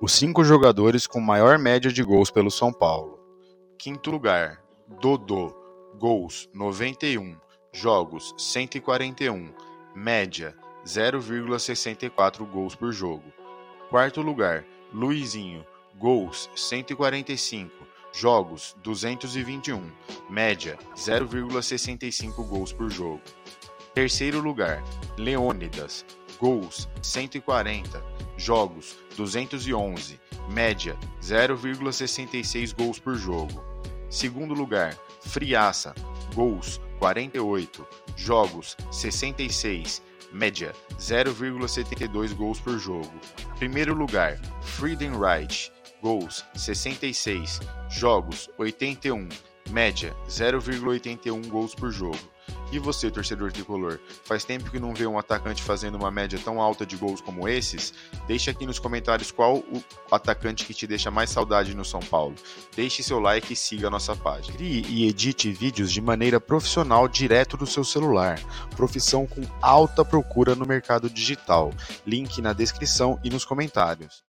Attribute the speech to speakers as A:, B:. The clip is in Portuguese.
A: os cinco jogadores com maior média de gols pelo São Paulo. Quinto lugar, Dodô, gols 91, jogos 141, média 0,64 gols por jogo. Quarto lugar, Luizinho, gols 145, jogos 221, média 0,65 gols por jogo. Terceiro lugar, Leônidas, gols 140, jogos 211, média 0,66 gols por jogo. Segundo lugar, Friaça, gols 48, jogos 66, média 0,72 gols por jogo. Primeiro lugar, Friedenreich, gols 66, jogos 81, média 0,81 gols por jogo. E você, torcedor tricolor, faz tempo que não vê um atacante fazendo uma média tão alta de gols como esses? Deixe aqui nos comentários qual o atacante que te deixa mais saudade no São Paulo. Deixe seu like e siga a nossa página. Crie e edite vídeos de maneira profissional direto do seu celular. Profissão com alta procura no mercado digital. Link na descrição e nos comentários.